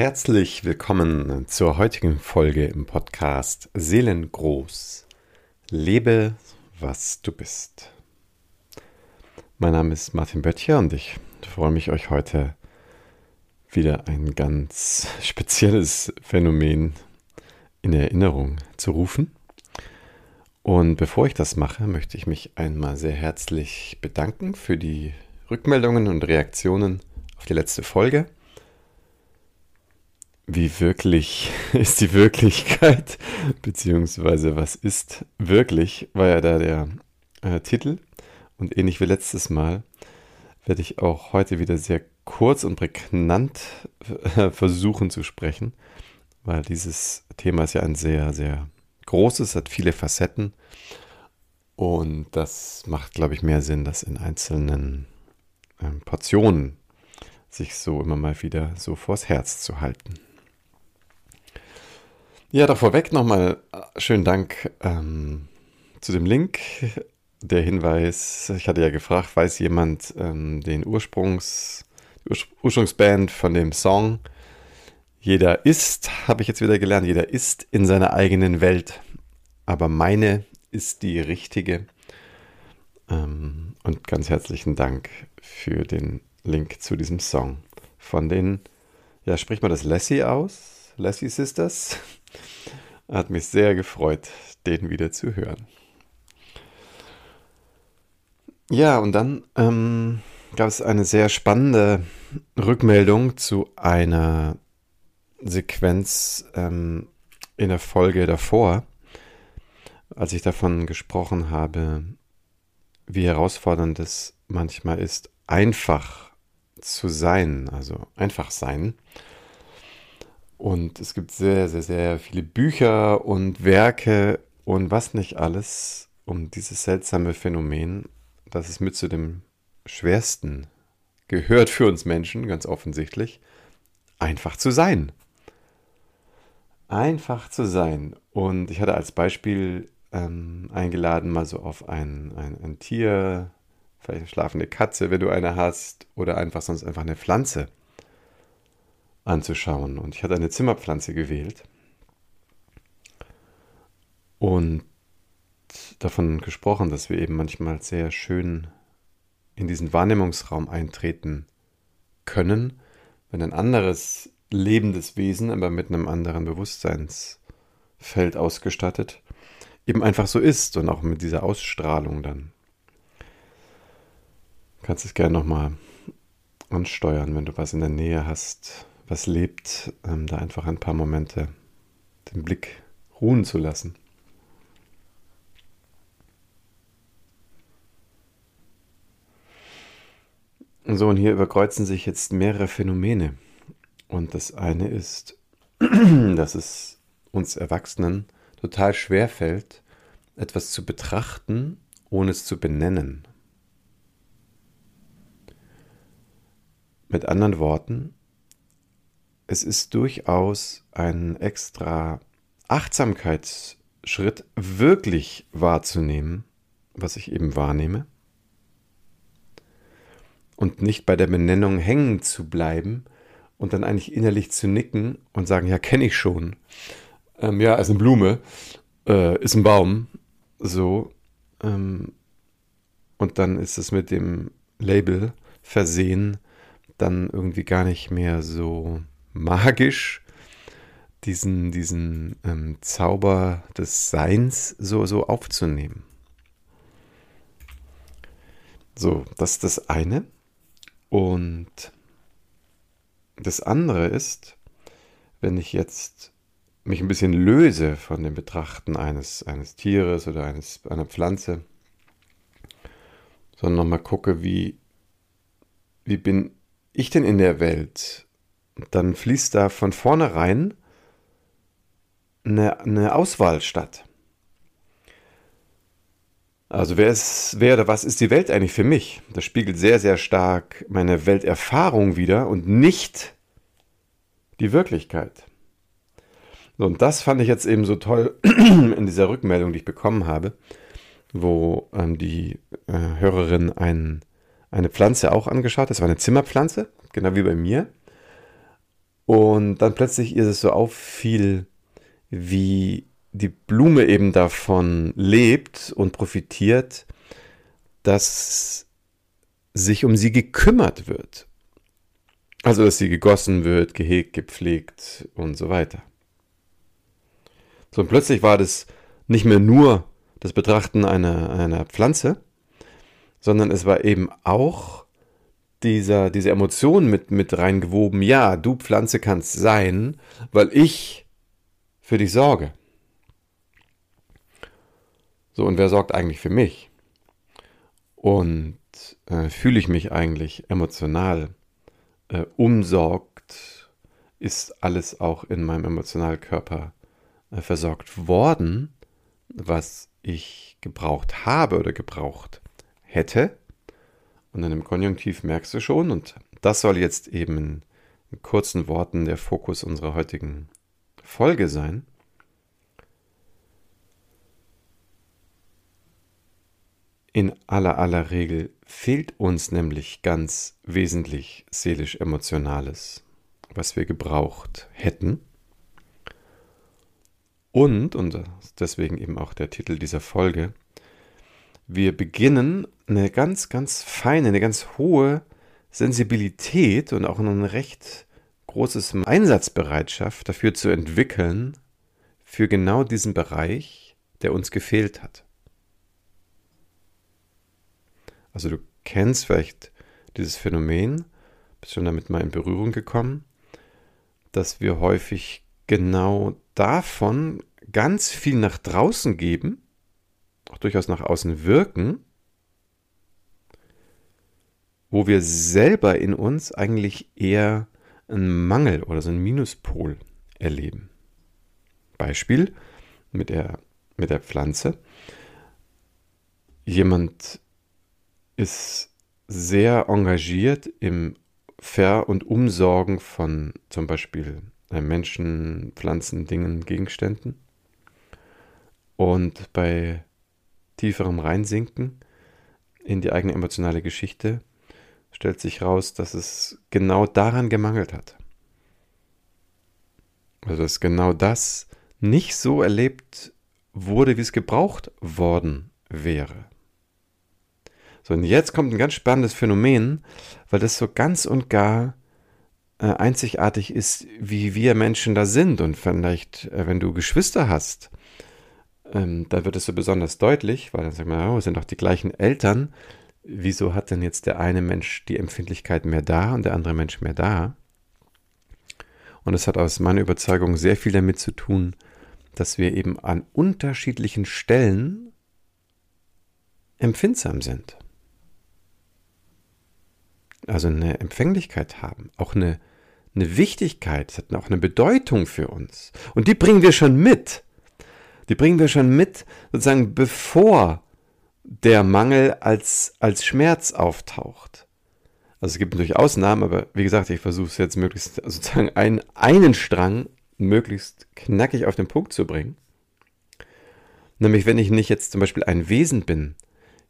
Herzlich willkommen zur heutigen Folge im Podcast Seelengroß. Lebe, was du bist. Mein Name ist Martin Böttcher und ich freue mich, euch heute wieder ein ganz spezielles Phänomen in Erinnerung zu rufen. Und bevor ich das mache, möchte ich mich einmal sehr herzlich bedanken für die Rückmeldungen und Reaktionen auf die letzte Folge. Wie wirklich ist die Wirklichkeit, beziehungsweise was ist wirklich, war ja da der äh, Titel. Und ähnlich wie letztes Mal werde ich auch heute wieder sehr kurz und prägnant äh, versuchen zu sprechen, weil dieses Thema ist ja ein sehr, sehr großes, hat viele Facetten. Und das macht, glaube ich, mehr Sinn, das in einzelnen ähm, Portionen sich so immer mal wieder so vors Herz zu halten. Ja, da vorweg nochmal äh, schönen Dank ähm, zu dem Link. Der Hinweis, ich hatte ja gefragt, weiß jemand ähm, den Ursprungs, Ursprungsband von dem Song? Jeder ist, habe ich jetzt wieder gelernt, jeder ist in seiner eigenen Welt. Aber meine ist die richtige. Ähm, und ganz herzlichen Dank für den Link zu diesem Song. Von den, ja, spricht man das Lassie aus? Lassie Sisters? Hat mich sehr gefreut, den wieder zu hören. Ja, und dann ähm, gab es eine sehr spannende Rückmeldung zu einer Sequenz ähm, in der Folge davor, als ich davon gesprochen habe, wie herausfordernd es manchmal ist, einfach zu sein, also einfach sein. Und es gibt sehr, sehr, sehr viele Bücher und Werke und was nicht alles um dieses seltsame Phänomen, das es mit zu dem schwersten gehört für uns Menschen, ganz offensichtlich, einfach zu sein. Einfach zu sein. Und ich hatte als Beispiel ähm, eingeladen, mal so auf ein, ein, ein Tier, vielleicht eine schlafende Katze, wenn du eine hast, oder einfach sonst einfach eine Pflanze anzuschauen. Und ich hatte eine Zimmerpflanze gewählt und davon gesprochen, dass wir eben manchmal sehr schön in diesen Wahrnehmungsraum eintreten können, wenn ein anderes lebendes Wesen, aber mit einem anderen Bewusstseinsfeld ausgestattet, eben einfach so ist und auch mit dieser Ausstrahlung dann. Du kannst es gerne nochmal ansteuern, wenn du was in der Nähe hast, was lebt, ähm, da einfach ein paar Momente den Blick ruhen zu lassen. So, und hier überkreuzen sich jetzt mehrere Phänomene. Und das eine ist, dass es uns Erwachsenen total schwer fällt, etwas zu betrachten, ohne es zu benennen. Mit anderen Worten, es ist durchaus ein extra Achtsamkeitsschritt, wirklich wahrzunehmen, was ich eben wahrnehme, und nicht bei der Benennung hängen zu bleiben und dann eigentlich innerlich zu nicken und sagen, ja, kenne ich schon. Ähm, ja, ist eine Blume, äh, ist ein Baum, so. Ähm, und dann ist es mit dem Label versehen, dann irgendwie gar nicht mehr so magisch, diesen, diesen ähm, Zauber des Seins so, so aufzunehmen. So, das ist das eine. Und das andere ist, wenn ich jetzt mich ein bisschen löse von dem Betrachten eines, eines Tieres oder eines, einer Pflanze, sondern nochmal gucke, wie, wie bin ich denn in der Welt? Dann fließt da von vornherein eine, eine Auswahl statt. Also wer ist, wer oder was ist die Welt eigentlich für mich? Das spiegelt sehr, sehr stark meine Welterfahrung wider und nicht die Wirklichkeit. Und das fand ich jetzt eben so toll in dieser Rückmeldung, die ich bekommen habe, wo ähm, die äh, Hörerin ein, eine Pflanze auch angeschaut hat. Das war eine Zimmerpflanze, genau wie bei mir. Und dann plötzlich ihr es so auffiel, wie die Blume eben davon lebt und profitiert, dass sich um sie gekümmert wird. Also, dass sie gegossen wird, gehegt, gepflegt und so weiter. So, und plötzlich war das nicht mehr nur das Betrachten einer, einer Pflanze, sondern es war eben auch dieser, diese Emotion mit, mit reingewoben, ja, du Pflanze kannst sein, weil ich für dich sorge. So, und wer sorgt eigentlich für mich? Und äh, fühle ich mich eigentlich emotional äh, umsorgt? Ist alles auch in meinem Emotionalkörper äh, versorgt worden, was ich gebraucht habe oder gebraucht hätte? Und dann im Konjunktiv merkst du schon, und das soll jetzt eben in, kurzen Worten der Fokus unserer heutigen Folge sein. In aller aller Regel fehlt uns nämlich ganz wesentlich seelisch-emotionales, was wir gebraucht hätten. Und, und deswegen eben auch der Titel dieser Folge, wir beginnen eine ganz, ganz feine, eine ganz hohe Sensibilität und auch eine recht großes Einsatzbereitschaft dafür zu entwickeln, für genau diesen Bereich, der uns gefehlt hat. Also du kennst vielleicht dieses Phänomen, bist schon damit mal in Berührung gekommen, dass wir häufig genau davon ganz viel nach draußen geben, durchaus nach außen wirken, wo wir selber in uns eigentlich eher einen Mangel oder so einen Minuspol erleben. Beispiel mit der, mit der Pflanze. Jemand ist sehr engagiert im Ver- und Umsorgen von zum Beispiel äh, Menschen, Pflanzen, Dingen, Gegenständen. Und bei tieferem Reinsinken in die eigene emotionale Geschichte stellt sich raus, dass es genau daran gemangelt hat. Also dass genau das nicht so erlebt wurde, wie es gebraucht worden wäre. So, und jetzt kommt ein ganz spannendes Phänomen, weil das so ganz und gar äh, einzigartig ist, wie wir Menschen da sind. Und vielleicht, äh, wenn du Geschwister hast, ähm, da wird es so besonders deutlich, weil dann sagt man, oh, sind doch die gleichen Eltern. Wieso hat denn jetzt der eine Mensch die Empfindlichkeit mehr da und der andere Mensch mehr da? Und es hat aus meiner Überzeugung sehr viel damit zu tun, dass wir eben an unterschiedlichen Stellen empfindsam sind also eine Empfänglichkeit haben, auch eine, eine Wichtigkeit, hat auch eine Bedeutung für uns. Und die bringen wir schon mit. Die bringen wir schon mit, sozusagen bevor der Mangel als, als Schmerz auftaucht. Also es gibt natürlich Ausnahmen, aber wie gesagt, ich versuche es jetzt möglichst sozusagen einen, einen Strang möglichst knackig auf den Punkt zu bringen. Nämlich wenn ich nicht jetzt zum Beispiel ein Wesen bin,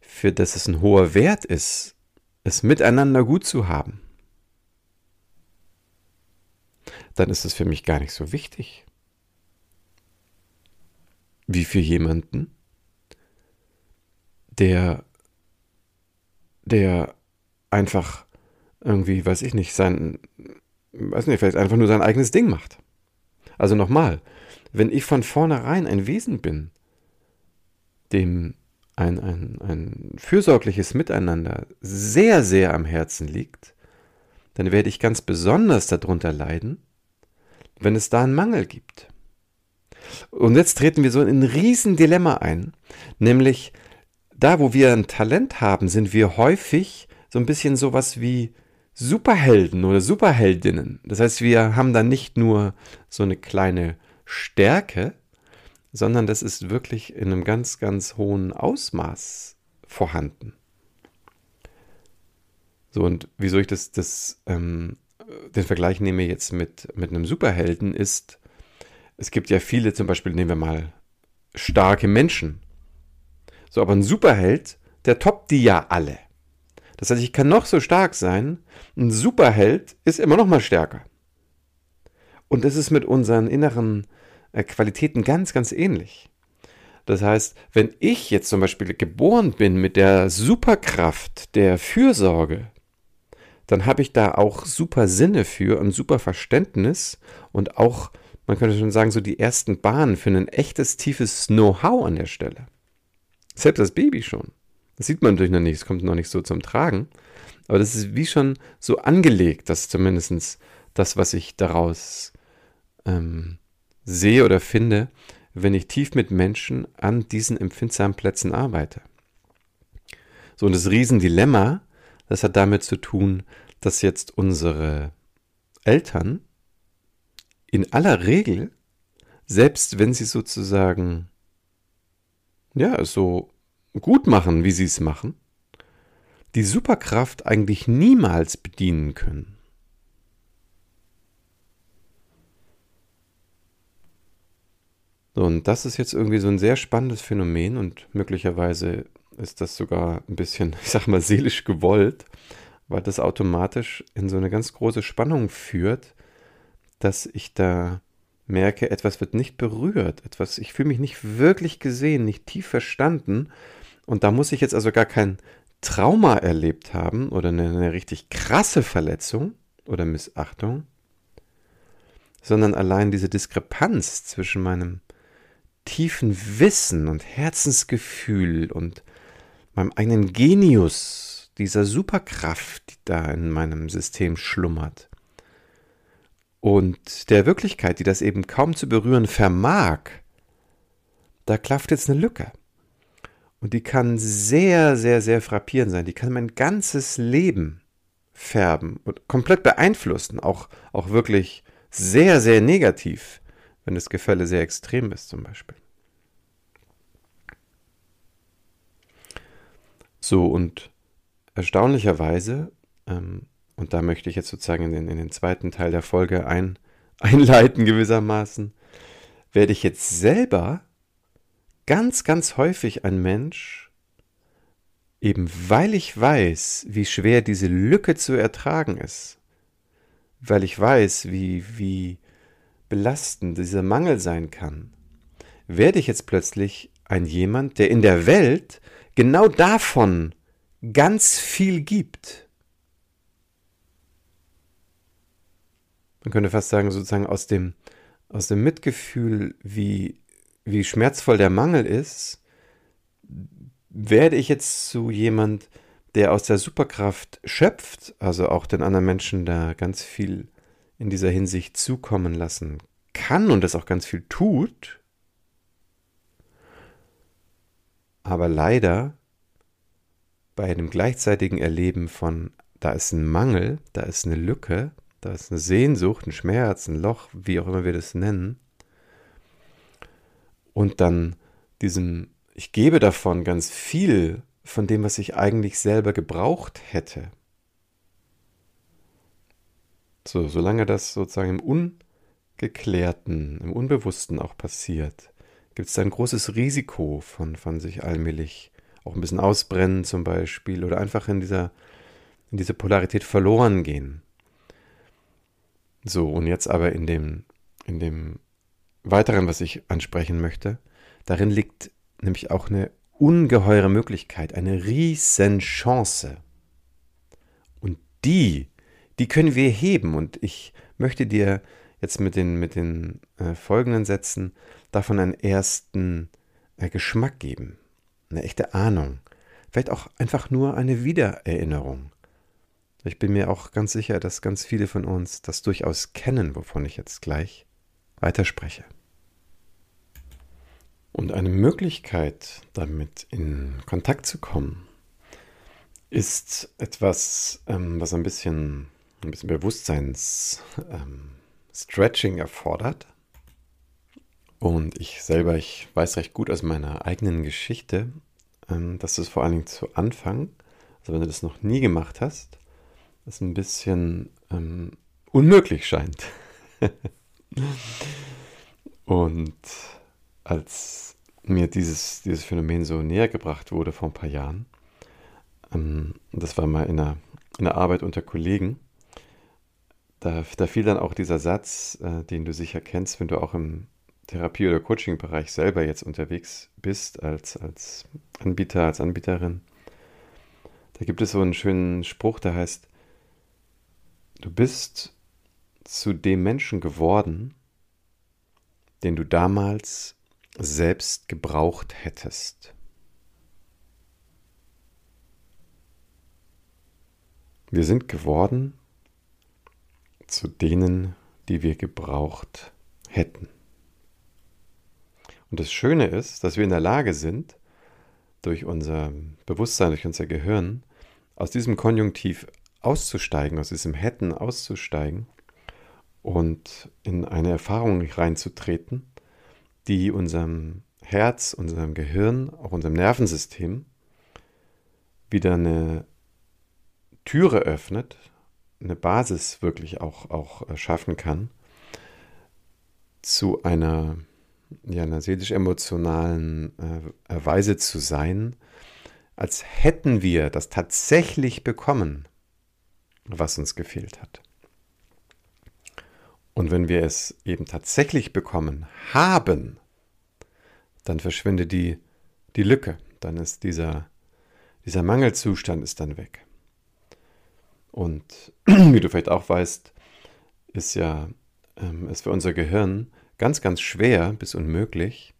für das es ein hoher Wert ist, es miteinander gut zu haben, dann ist es für mich gar nicht so wichtig. Wie für jemanden, der, der einfach irgendwie, weiß ich nicht, sein, weiß nicht, vielleicht einfach nur sein eigenes Ding macht. Also nochmal, wenn ich von vornherein ein Wesen bin, dem ein, ein, ein fürsorgliches Miteinander sehr, sehr am Herzen liegt, dann werde ich ganz besonders darunter leiden, wenn es da einen Mangel gibt. Und jetzt treten wir so in ein Riesendilemma ein, nämlich da, wo wir ein Talent haben, sind wir häufig so ein bisschen sowas wie Superhelden oder Superheldinnen. Das heißt, wir haben da nicht nur so eine kleine Stärke, sondern das ist wirklich in einem ganz, ganz hohen Ausmaß vorhanden. So, und wieso ich das, das ähm, den Vergleich nehme jetzt mit, mit einem Superhelden ist, es gibt ja viele, zum Beispiel nehmen wir mal starke Menschen. So, aber ein Superheld, der toppt die ja alle. Das heißt, ich kann noch so stark sein, ein Superheld ist immer noch mal stärker. Und das ist mit unseren inneren äh, Qualitäten ganz, ganz ähnlich. Das heißt, wenn ich jetzt zum Beispiel geboren bin mit der Superkraft der Fürsorge, dann habe ich da auch super Sinne für und super Verständnis und auch, man könnte schon sagen, so die ersten Bahnen für ein echtes, tiefes Know-how an der Stelle. Selbst das Baby schon. Das sieht man natürlich noch nicht, es kommt noch nicht so zum Tragen. Aber das ist wie schon so angelegt, dass zumindest das, was ich daraus ähm, sehe oder finde, wenn ich tief mit Menschen an diesen empfindsamen Plätzen arbeite. So, und das Riesendilemma, das hat damit zu tun, dass jetzt unsere Eltern in aller Regel, selbst wenn sie sozusagen, ja, so gut machen, wie sie es machen, die Superkraft eigentlich niemals bedienen können. Und das ist jetzt irgendwie so ein sehr spannendes Phänomen und möglicherweise ist das sogar ein bisschen, ich sag mal, seelisch gewollt, weil das automatisch in so eine ganz große Spannung führt, dass ich da merke, etwas wird nicht berührt, etwas, ich fühle mich nicht wirklich gesehen, nicht tief verstanden. Und da muss ich jetzt also gar kein Trauma erlebt haben oder eine, eine richtig krasse Verletzung oder Missachtung, sondern allein diese Diskrepanz zwischen meinem tiefen Wissen und Herzensgefühl und meinem eigenen Genius, dieser Superkraft, die da in meinem System schlummert, und der Wirklichkeit, die das eben kaum zu berühren vermag, da klafft jetzt eine Lücke. Und die kann sehr, sehr, sehr frappierend sein. Die kann mein ganzes Leben färben und komplett beeinflussen. Auch, auch wirklich sehr, sehr negativ wenn das Gefälle sehr extrem ist zum Beispiel. So, und erstaunlicherweise, ähm, und da möchte ich jetzt sozusagen in den, in den zweiten Teil der Folge ein, einleiten gewissermaßen, werde ich jetzt selber ganz, ganz häufig ein Mensch, eben weil ich weiß, wie schwer diese Lücke zu ertragen ist, weil ich weiß, wie, wie belastend dieser Mangel sein kann, werde ich jetzt plötzlich ein jemand, der in der Welt genau davon ganz viel gibt. Man könnte fast sagen, sozusagen aus dem, aus dem Mitgefühl, wie, wie schmerzvoll der Mangel ist, werde ich jetzt zu jemand, der aus der Superkraft schöpft, also auch den anderen Menschen da ganz viel in dieser Hinsicht zukommen lassen kann und das auch ganz viel tut, aber leider bei einem gleichzeitigen Erleben von, da ist ein Mangel, da ist eine Lücke, da ist eine Sehnsucht, ein Schmerz, ein Loch, wie auch immer wir das nennen, und dann diesem, ich gebe davon ganz viel von dem, was ich eigentlich selber gebraucht hätte. So, solange das sozusagen im Ungeklärten, im Unbewussten auch passiert, gibt es ein großes Risiko von, von sich allmählich auch ein bisschen ausbrennen zum Beispiel oder einfach in dieser, in diese Polarität verloren gehen. So, und jetzt aber in dem, in dem weiteren, was ich ansprechen möchte, darin liegt nämlich auch eine ungeheure Möglichkeit, eine riesen Chance. Und die die können wir heben. Und ich möchte dir jetzt mit den, mit den äh, folgenden Sätzen davon einen ersten äh, Geschmack geben, eine echte Ahnung, vielleicht auch einfach nur eine Wiedererinnerung. Ich bin mir auch ganz sicher, dass ganz viele von uns das durchaus kennen, wovon ich jetzt gleich weiterspreche. Und eine Möglichkeit, damit in Kontakt zu kommen, ist etwas, ähm, was ein bisschen ein bisschen Bewusstseins-Stretching ähm, erfordert. Und ich selber, ich weiß recht gut aus meiner eigenen Geschichte, ähm, dass es vor allen Dingen zu Anfang, also wenn du das noch nie gemacht hast, es ein bisschen ähm, unmöglich scheint. Und als mir dieses, dieses Phänomen so näher gebracht wurde vor ein paar Jahren, ähm, das war mal in einer, in einer Arbeit unter Kollegen, da, da fiel dann auch dieser Satz, äh, den du sicher kennst, wenn du auch im Therapie- oder Coaching-Bereich selber jetzt unterwegs bist, als, als Anbieter, als Anbieterin. Da gibt es so einen schönen Spruch, der heißt, du bist zu dem Menschen geworden, den du damals selbst gebraucht hättest. Wir sind geworden zu denen, die wir gebraucht hätten. Und das Schöne ist, dass wir in der Lage sind, durch unser Bewusstsein, durch unser Gehirn, aus diesem Konjunktiv auszusteigen, aus diesem Hätten auszusteigen und in eine Erfahrung reinzutreten, die unserem Herz, unserem Gehirn, auch unserem Nervensystem wieder eine Türe öffnet, eine Basis wirklich auch, auch äh, schaffen kann zu einer, ja, einer seelisch-emotionalen äh, Weise zu sein, als hätten wir das tatsächlich bekommen, was uns gefehlt hat. Und wenn wir es eben tatsächlich bekommen haben, dann verschwindet die, die Lücke, dann ist dieser, dieser Mangelzustand ist dann weg. Und wie du vielleicht auch weißt, ist ja ähm, für unser Gehirn ganz, ganz schwer bis unmöglich,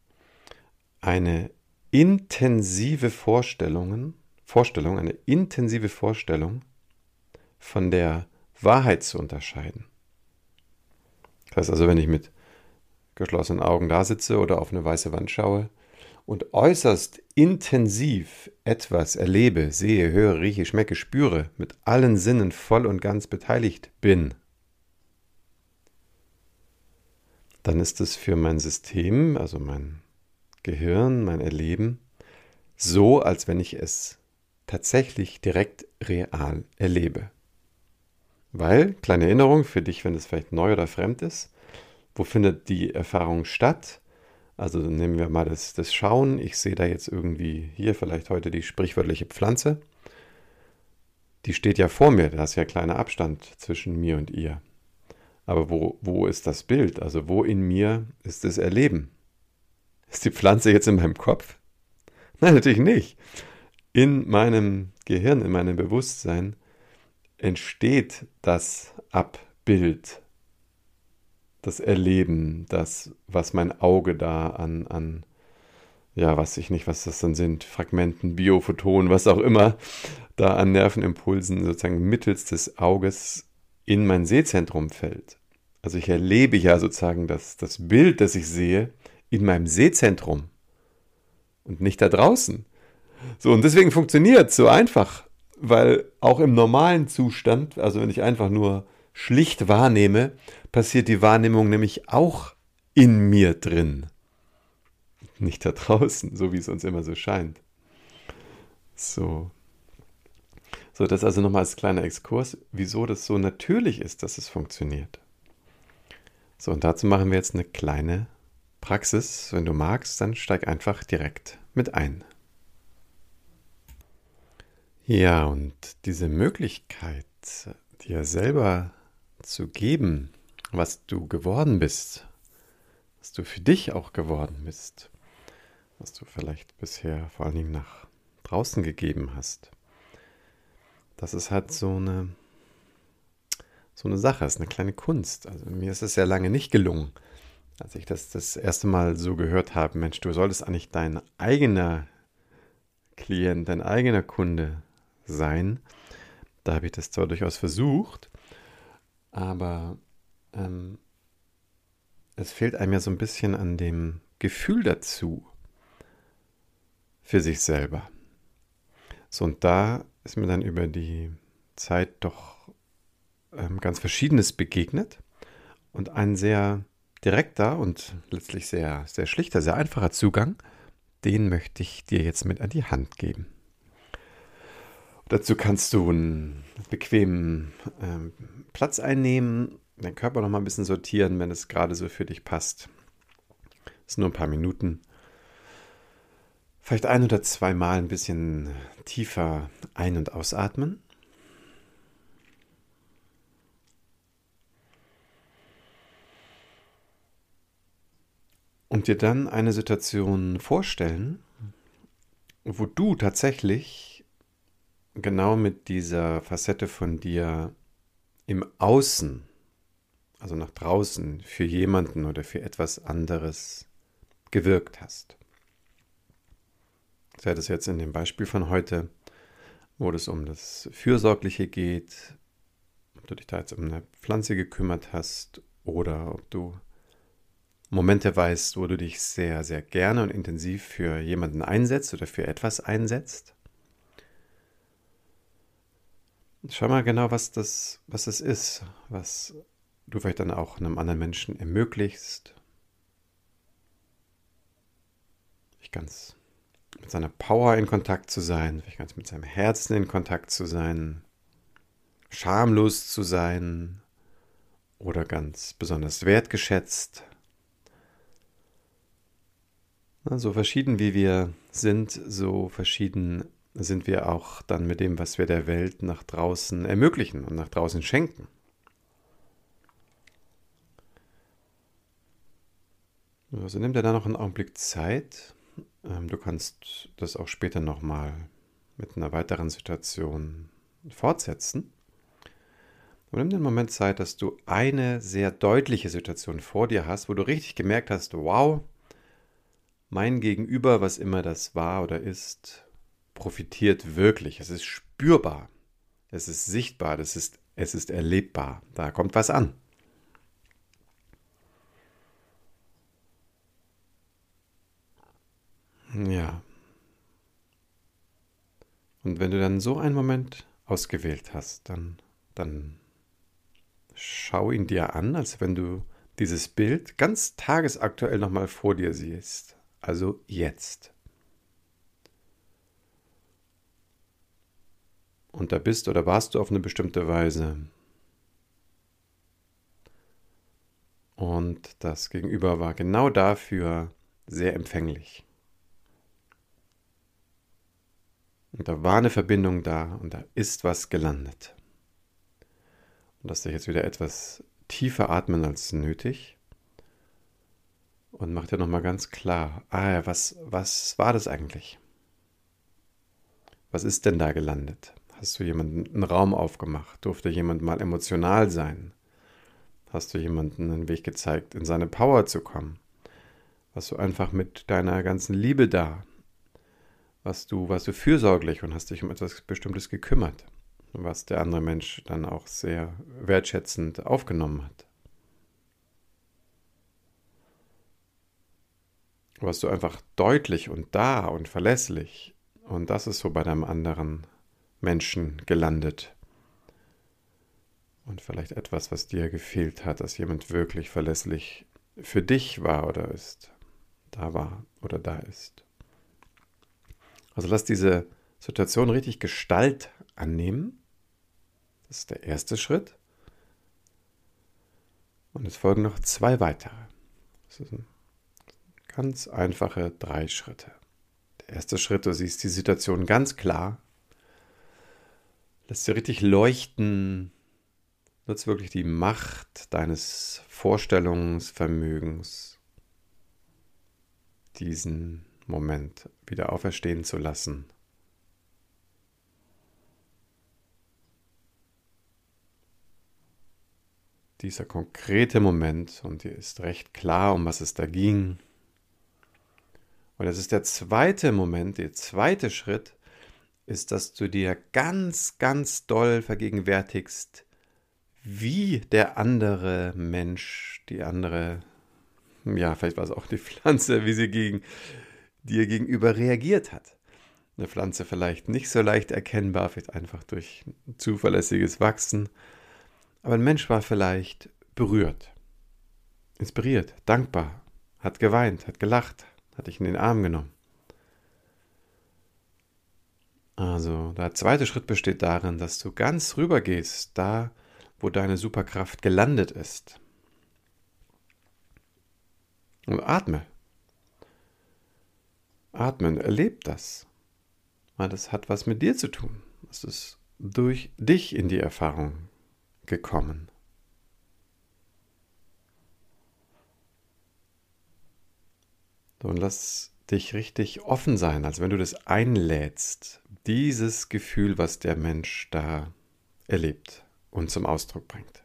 eine intensive Vorstellungen, Vorstellung, eine intensive Vorstellung von der Wahrheit zu unterscheiden. Das heißt also, wenn ich mit geschlossenen Augen da sitze oder auf eine weiße Wand schaue und äußerst intensiv etwas erlebe, sehe, höre, rieche, schmecke, spüre, mit allen Sinnen voll und ganz beteiligt bin, dann ist es für mein System, also mein Gehirn, mein Erleben, so, als wenn ich es tatsächlich direkt real erlebe. Weil, kleine Erinnerung für dich, wenn es vielleicht neu oder fremd ist, wo findet die Erfahrung statt? Also nehmen wir mal das, das Schauen. Ich sehe da jetzt irgendwie hier vielleicht heute die sprichwörtliche Pflanze. Die steht ja vor mir, da ist ja ein kleiner Abstand zwischen mir und ihr. Aber wo, wo ist das Bild? Also wo in mir ist das Erleben? Ist die Pflanze jetzt in meinem Kopf? Nein, natürlich nicht. In meinem Gehirn, in meinem Bewusstsein entsteht das Abbild, das Erleben, das, was mein Auge da an, an, ja, weiß ich nicht, was das dann sind, Fragmenten, Biophotonen, was auch immer, da an Nervenimpulsen sozusagen mittels des Auges in mein Sehzentrum fällt. Also ich erlebe ja sozusagen das, das Bild, das ich sehe, in meinem Sehzentrum und nicht da draußen. So, und deswegen funktioniert es so einfach weil auch im normalen Zustand, also wenn ich einfach nur schlicht wahrnehme, passiert die Wahrnehmung nämlich auch in mir drin. Nicht da draußen, so wie es uns immer so scheint. So. So, das also nochmal als kleiner Exkurs, wieso das so natürlich ist, dass es funktioniert. So, und dazu machen wir jetzt eine kleine Praxis. Wenn du magst, dann steig einfach direkt mit ein. Ja, und diese Möglichkeit, dir selber zu geben, was du geworden bist, was du für dich auch geworden bist, was du vielleicht bisher vor allen Dingen nach draußen gegeben hast, das ist halt so eine, so eine Sache, ist eine kleine Kunst. Also mir ist es sehr lange nicht gelungen, als ich das das erste Mal so gehört habe, Mensch, du solltest eigentlich dein eigener Klient, dein eigener Kunde sein. Da habe ich das zwar durchaus versucht, aber ähm, es fehlt einem ja so ein bisschen an dem Gefühl dazu für sich selber. So, und da ist mir dann über die Zeit doch ähm, ganz Verschiedenes begegnet und ein sehr direkter und letztlich sehr, sehr schlichter, sehr einfacher Zugang, den möchte ich dir jetzt mit an die Hand geben. Dazu kannst du einen bequemen ähm, Platz einnehmen, deinen Körper noch mal ein bisschen sortieren, wenn es gerade so für dich passt. Das ist nur ein paar Minuten. Vielleicht ein oder zwei Mal ein bisschen tiefer ein- und ausatmen. Und dir dann eine Situation vorstellen, wo du tatsächlich genau mit dieser Facette von dir im Außen, also nach draußen, für jemanden oder für etwas anderes gewirkt hast. Sei das jetzt in dem Beispiel von heute, wo es um das Fürsorgliche geht, ob du dich da jetzt um eine Pflanze gekümmert hast oder ob du Momente weißt, wo du dich sehr, sehr gerne und intensiv für jemanden einsetzt oder für etwas einsetzt. Schau mal genau, was das, was es ist, was du vielleicht dann auch einem anderen Menschen ermöglicht. Ich ganz mit seiner Power in Kontakt zu sein, vielleicht ganz mit seinem Herzen in Kontakt zu sein, schamlos zu sein oder ganz besonders wertgeschätzt. So verschieden wie wir sind, so verschieden sind wir auch dann mit dem, was wir der Welt nach draußen ermöglichen und nach draußen schenken. Also nimm dir da noch einen Augenblick Zeit. Ähm, du kannst das auch später nochmal mit einer weiteren Situation fortsetzen. Und nimm den Moment Zeit, dass du eine sehr deutliche Situation vor dir hast, wo du richtig gemerkt hast, wow, mein Gegenüber, was immer das war oder ist, profitiert wirklich. Es ist spürbar. Es ist sichtbar. Das ist, es ist erlebbar. Da kommt was an. Ja. Und wenn du dann so einen Moment ausgewählt hast, dann, dann schau ihn dir an, als wenn du dieses Bild ganz tagesaktuell nochmal vor dir siehst. Also jetzt. Und da bist oder warst du auf eine bestimmte Weise. Und das Gegenüber war genau dafür sehr empfänglich. Und da war eine Verbindung da und da ist was gelandet. Und lass dich jetzt wieder etwas tiefer atmen als nötig. Und mach dir nochmal ganz klar, ah ja, was, was war das eigentlich? Was ist denn da gelandet? Hast du jemanden einen Raum aufgemacht? Durfte jemand mal emotional sein? Hast du jemanden einen Weg gezeigt, in seine Power zu kommen? Warst du einfach mit deiner ganzen Liebe da? Warst du, warst du fürsorglich und hast dich um etwas Bestimmtes gekümmert? was der andere Mensch dann auch sehr wertschätzend aufgenommen hat. Warst du einfach deutlich und da und verlässlich und das ist so bei deinem anderen Menschen gelandet. Und vielleicht etwas, was dir gefehlt hat, dass jemand wirklich verlässlich für dich war oder ist, da war oder da ist. Also lass diese Situation richtig Gestalt annehmen das ist der erste Schritt. Und es folgen noch zwei weitere. Das sind ganz einfache drei Schritte. Der erste Schritt, du siehst die Situation ganz klar. Lässt sie richtig leuchten. Nutzt wirklich die Macht deines Vorstellungsvermögens, diesen Moment wieder auferstehen zu lassen dieser konkrete Moment und dir ist recht klar, um was es da ging. Und das ist der zweite Moment, der zweite Schritt, ist, dass du dir ganz, ganz doll vergegenwärtigst, wie der andere Mensch, die andere, ja, vielleicht war es auch die Pflanze, wie sie gegen dir gegenüber reagiert hat. Eine Pflanze vielleicht nicht so leicht erkennbar, vielleicht einfach durch zuverlässiges Wachsen aber ein Mensch war vielleicht berührt, inspiriert, dankbar, hat geweint, hat gelacht, hat dich in den Arm genommen. Also, der zweite Schritt besteht darin, dass du ganz rüber gehst, da, wo deine Superkraft gelandet ist. Und atme. Atmen, erleb das. Weil das hat was mit dir zu tun. Das ist durch dich in die Erfahrung gekommen. Und lass dich richtig offen sein, als wenn du das einlädst, dieses Gefühl, was der Mensch da erlebt und zum Ausdruck bringt.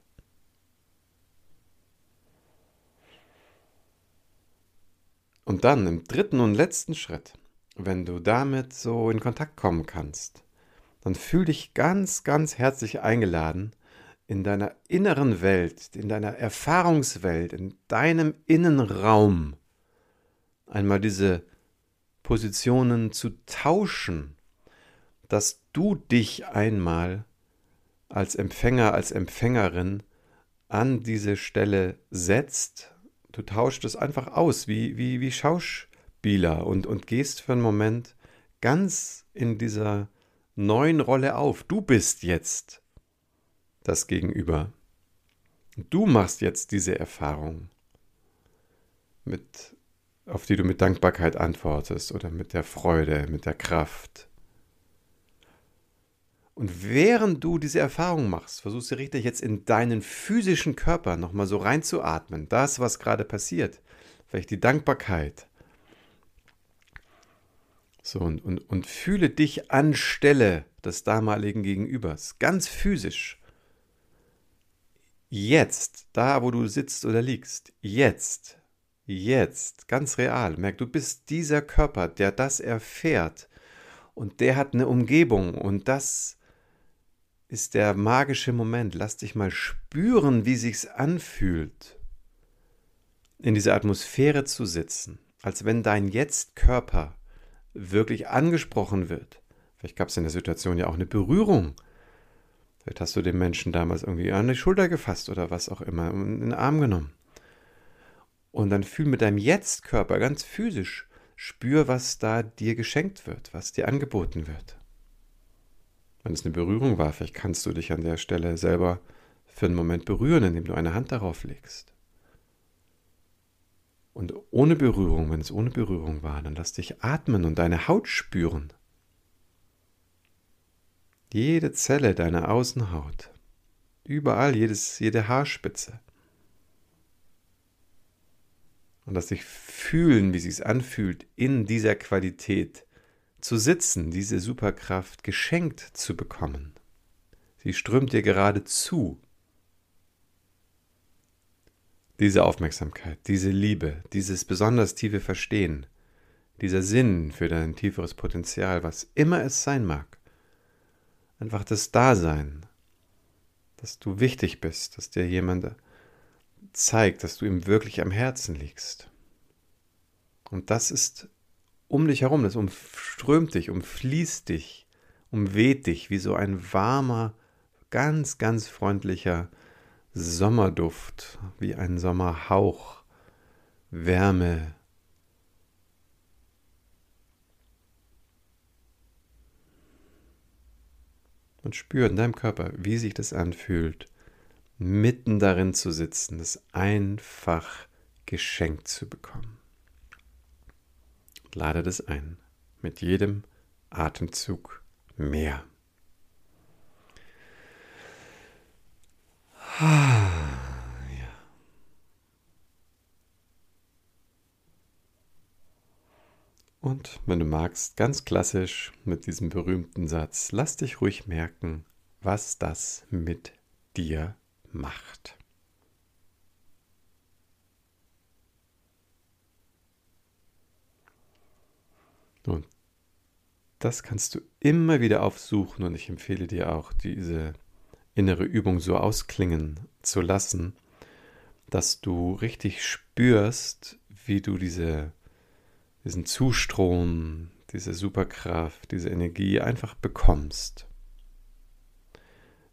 Und dann im dritten und letzten Schritt, wenn du damit so in Kontakt kommen kannst, dann fühl dich ganz, ganz herzlich eingeladen, in deiner inneren Welt, in deiner Erfahrungswelt, in deinem Innenraum einmal diese Positionen zu tauschen, dass du dich einmal als Empfänger, als Empfängerin an diese Stelle setzt. Du tauschst es einfach aus, wie, wie, wie Schauspieler und, und gehst für einen Moment ganz in dieser neuen Rolle auf. Du bist jetzt das Gegenüber. Du machst jetzt diese Erfahrung, mit, auf die du mit Dankbarkeit antwortest oder mit der Freude, mit der Kraft. Und während du diese Erfahrung machst, versuchst du richtig jetzt in deinen physischen Körper nochmal so reinzuatmen, das, was gerade passiert, vielleicht die Dankbarkeit. So, und, und, und fühle dich anstelle des damaligen Gegenübers, ganz physisch. Jetzt, da wo du sitzt oder liegst, jetzt, jetzt, ganz real, merk, du bist dieser Körper, der das erfährt. Und der hat eine Umgebung. Und das ist der magische Moment. Lass dich mal spüren, wie sich's anfühlt, in dieser Atmosphäre zu sitzen, als wenn dein Jetzt-Körper wirklich angesprochen wird. Vielleicht gab es in der Situation ja auch eine Berührung Vielleicht hast du den Menschen damals irgendwie an die Schulter gefasst oder was auch immer in den Arm genommen. Und dann fühl mit deinem Jetzt-Körper ganz physisch, spür, was da dir geschenkt wird, was dir angeboten wird. Wenn es eine Berührung war, vielleicht kannst du dich an der Stelle selber für einen Moment berühren, indem du eine Hand darauf legst. Und ohne Berührung, wenn es ohne Berührung war, dann lass dich atmen und deine Haut spüren. Jede Zelle deiner Außenhaut, überall jedes, jede Haarspitze. Und dass sich fühlen, wie sich anfühlt, in dieser Qualität zu sitzen, diese Superkraft geschenkt zu bekommen. Sie strömt dir gerade zu. Diese Aufmerksamkeit, diese Liebe, dieses besonders tiefe Verstehen, dieser Sinn für dein tieferes Potenzial, was immer es sein mag, einfach das Dasein, dass du wichtig bist, dass dir jemand zeigt, dass du ihm wirklich am Herzen liegst. Und das ist um dich herum, das umströmt dich, umfließt dich, umweht dich wie so ein warmer, ganz, ganz freundlicher Sommerduft, wie ein Sommerhauch, Wärme, und spür in deinem Körper, wie sich das anfühlt, mitten darin zu sitzen, das einfach geschenkt zu bekommen. Lade das ein, mit jedem Atemzug mehr. Und wenn du magst, ganz klassisch mit diesem berühmten Satz, lass dich ruhig merken, was das mit dir macht. Und das kannst du immer wieder aufsuchen und ich empfehle dir auch, diese innere Übung so ausklingen zu lassen, dass du richtig spürst, wie du diese diesen Zustrom, diese Superkraft, diese Energie einfach bekommst.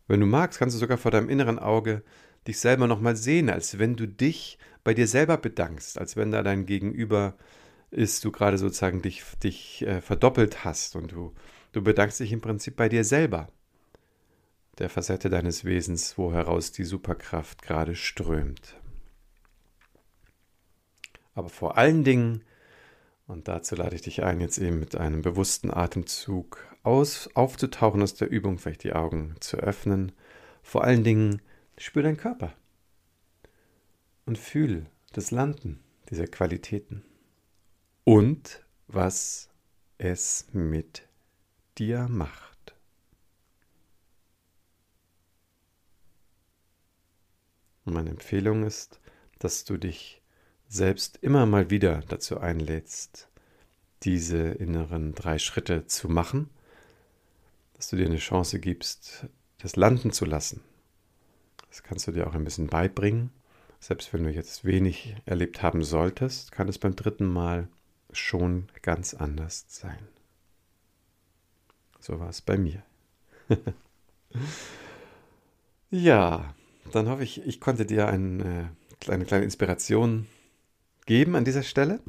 Wenn du magst, kannst du sogar vor deinem inneren Auge dich selber nochmal sehen, als wenn du dich bei dir selber bedankst, als wenn da dein Gegenüber ist, du gerade sozusagen dich, dich äh, verdoppelt hast und du, du bedankst dich im Prinzip bei dir selber, der Facette deines Wesens, wo heraus die Superkraft gerade strömt. Aber vor allen Dingen und dazu lade ich dich ein, jetzt eben mit einem bewussten Atemzug aus, aufzutauchen aus der Übung, vielleicht die Augen zu öffnen. Vor allen Dingen spür deinen Körper und fühl das Landen dieser Qualitäten. Und was es mit dir macht. Meine Empfehlung ist, dass du dich selbst immer mal wieder dazu einlädst, diese inneren drei Schritte zu machen, dass du dir eine Chance gibst, das landen zu lassen. Das kannst du dir auch ein bisschen beibringen. Selbst wenn du jetzt wenig erlebt haben solltest, kann es beim dritten Mal schon ganz anders sein. So war es bei mir. ja, dann hoffe ich, ich konnte dir eine, äh, eine kleine Inspiration geben an dieser Stelle.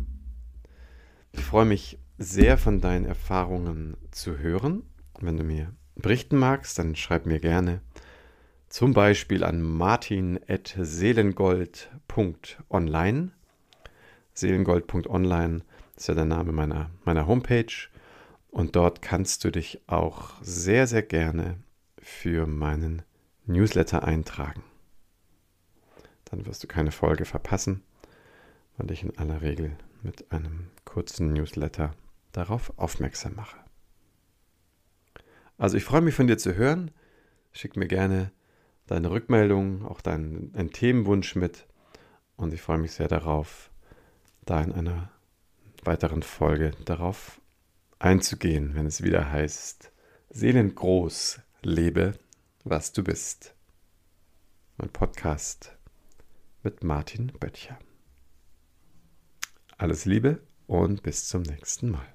Ich freue mich sehr von deinen Erfahrungen zu hören. Wenn du mir berichten magst, dann schreib mir gerne zum Beispiel an martin.seelengold.online. Seelengold.online ist ja der Name meiner, meiner Homepage. Und dort kannst du dich auch sehr, sehr gerne für meinen Newsletter eintragen. Dann wirst du keine Folge verpassen, weil ich in aller Regel mit einem kurzen Newsletter darauf aufmerksam mache. Also ich freue mich von dir zu hören. Schick mir gerne deine Rückmeldung, auch deinen Themenwunsch mit. Und ich freue mich sehr darauf, da in einer weiteren Folge darauf einzugehen, wenn es wieder heißt, Seelengroß, lebe, was du bist. Mein Podcast mit Martin Böttcher. Alles Liebe und bis zum nächsten Mal.